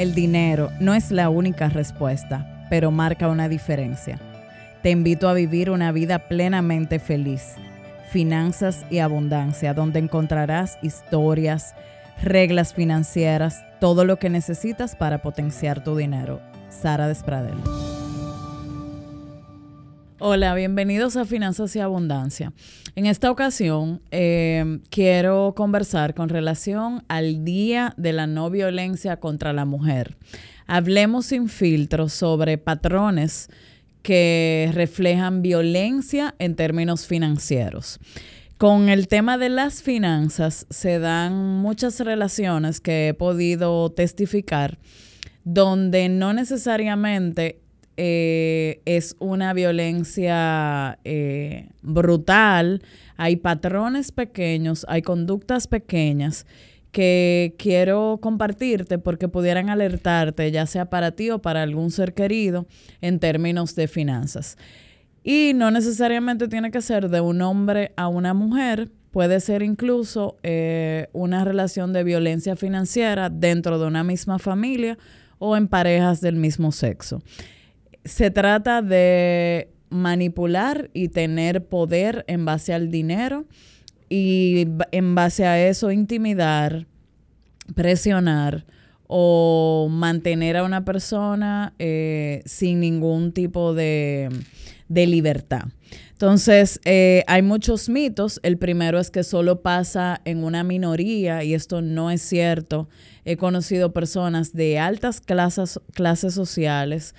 El dinero no es la única respuesta, pero marca una diferencia. Te invito a vivir una vida plenamente feliz, finanzas y abundancia, donde encontrarás historias, reglas financieras, todo lo que necesitas para potenciar tu dinero. Sara Despradel. Hola, bienvenidos a Finanzas y Abundancia. En esta ocasión eh, quiero conversar con relación al Día de la No Violencia contra la Mujer. Hablemos sin filtro sobre patrones que reflejan violencia en términos financieros. Con el tema de las finanzas se dan muchas relaciones que he podido testificar donde no necesariamente eh, es una violencia eh, brutal, hay patrones pequeños, hay conductas pequeñas que quiero compartirte porque pudieran alertarte, ya sea para ti o para algún ser querido, en términos de finanzas. Y no necesariamente tiene que ser de un hombre a una mujer, puede ser incluso eh, una relación de violencia financiera dentro de una misma familia o en parejas del mismo sexo se trata de manipular y tener poder en base al dinero y en base a eso intimidar, presionar o mantener a una persona eh, sin ningún tipo de, libertad. Entonces, eh, hay muchos mitos. El primero es que solo pasa en una minoría y esto no es cierto. He conocido personas de altas clases, clases sociales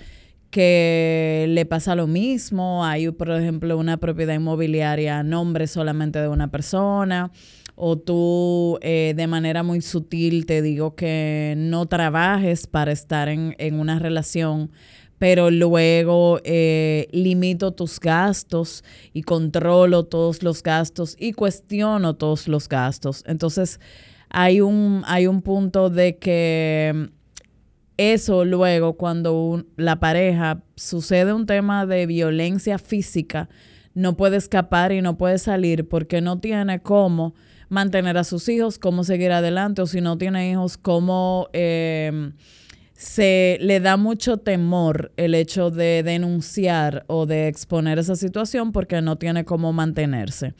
que le pasa lo mismo. Hay, por ejemplo, una propiedad inmobiliaria a nombre solamente de una persona. O tú eh, de manera muy sutil te digo que no trabajes para estar en, una relación, pero luego eh, limito tus gastos y controlo todos los gastos y cuestiono todos los gastos. Entonces, hay un, hay un punto de que eso luego cuando la pareja sucede un tema de violencia física, no puede escapar y no puede salir porque no tiene cómo mantener a sus hijos, cómo seguir adelante o si no tiene hijos, cómo em, se le da mucho temor el hecho de denunciar o de exponer esa situación porque no tiene cómo mantenerse.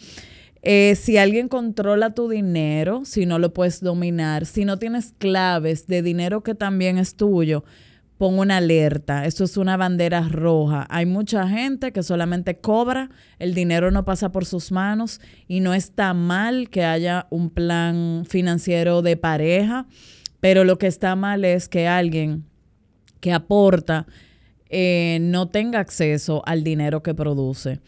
Eh, si alguien controla tu dinero, si no lo puedes dominar, si no tienes claves de dinero que también es tuyo, pon una alerta. Esto es una bandera roja. Hay mucha gente que solamente cobra, el dinero no pasa por sus manos y no está mal que haya un plan financiero de pareja, pero lo que está mal es que alguien que aporta eh, no tenga acceso al dinero que produce.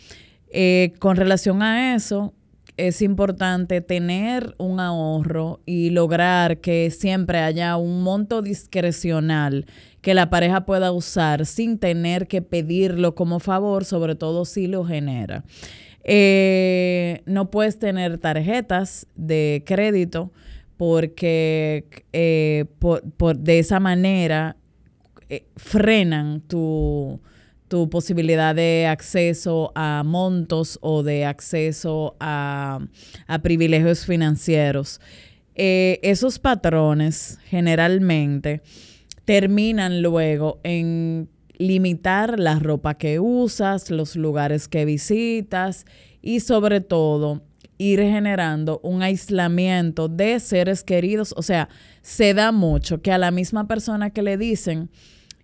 Eh, con relación a eso, es importante tener un ahorro y lograr que siempre haya un monto discrecional que la pareja pueda usar sin tener que pedirlo como favor, sobre todo si lo genera. Eh, no puedes tener tarjetas de crédito porque eh, de esa manera eh, frenan tu tu posibilidad de acceso a montos o de acceso a, privilegios financieros. Eh, esos patrones generalmente terminan luego en limitar la ropa que usas, los lugares que visitas y sobre todo ir generando un aislamiento de seres queridos. O sea, se da mucho que a la misma persona que le dicen,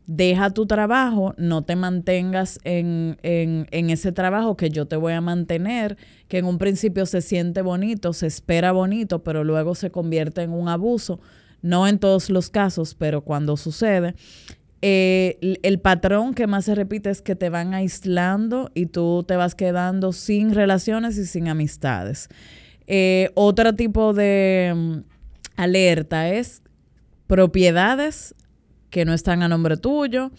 deja tu trabajo, no te mantengas en, ese trabajo que yo te voy a mantener, que en un principio se siente bonito, se espera bonito, pero luego se convierte en un abuso. No en todos los casos, pero cuando sucede. Eh, el patrón que más se repite es que te van aislando y tú te vas quedando sin relaciones y sin amistades. Eh, otro tipo de mm, alerta es propiedades que no están a nombre tuyo.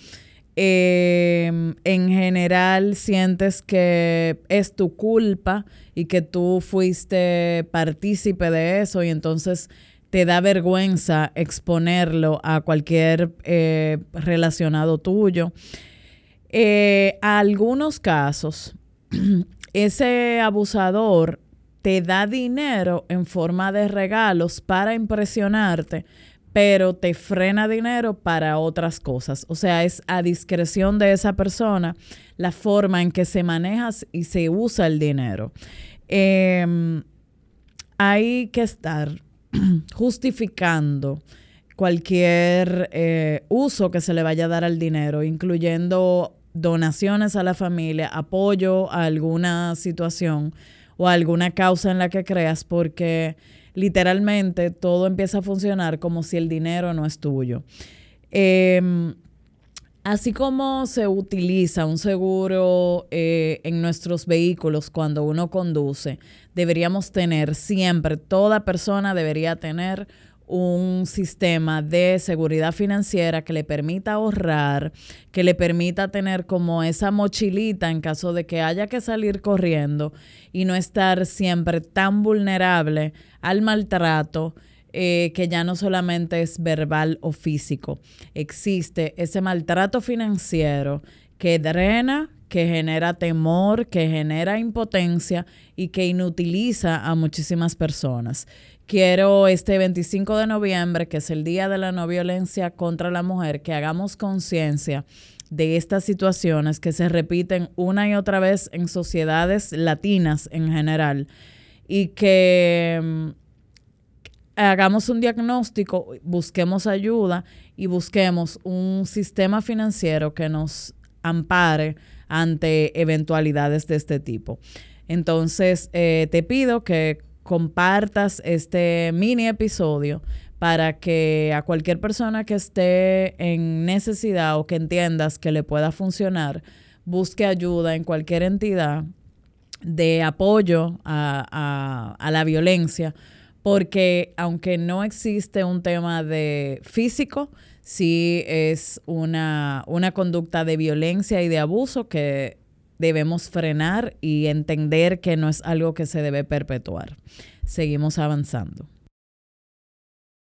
Em, en general sientes que es tu culpa y que tú fuiste partícipe de eso y entonces te da vergüenza exponerlo a cualquier eh, relacionado tuyo. Eh, algunos casos, ese abusador te da dinero en forma de regalos para impresionarte, pero te frena dinero para otras cosas. O sea, es a discreción de esa persona la forma en que se maneja y se usa el dinero. Em, hay que estar justificando cualquier eh, uso que se le vaya a dar al dinero, incluyendo donaciones a la familia, apoyo a alguna situación o a alguna causa en la que creas, porque literalmente todo empieza a funcionar como si el dinero no es tuyo. Em, así como se utiliza un seguro eh, en nuestros vehículos cuando uno conduce, deberíamos tener siempre, toda persona debería tener un sistema de seguridad financiera que le permita ahorrar, que le permita tener como esa mochilita en caso de que haya que salir corriendo y no estar siempre tan vulnerable al maltrato. Eh, que ya no solamente es verbal o físico, existe ese maltrato financiero que drena, que genera temor, que genera impotencia y que inutiliza a muchísimas personas. Quiero este 25 de noviembre, que es el Día de la No Violencia contra la Mujer, que hagamos conciencia de estas situaciones que se repiten una y otra vez en sociedades latinas en general y que mm, hagamos un diagnóstico, busquemos ayuda y busquemos un sistema financiero que nos ampare ante eventualidades de este tipo. Entonces, eh, te pido que compartas este mini episodio para que a cualquier persona que esté en necesidad o que entiendas que le pueda funcionar, busque ayuda en cualquier entidad de apoyo a, la violencia, porque aunque no existe un tema de físico, sí es una, una conducta de violencia y de abuso que debemos frenar y entender que no es algo que se debe perpetuar. Seguimos avanzando.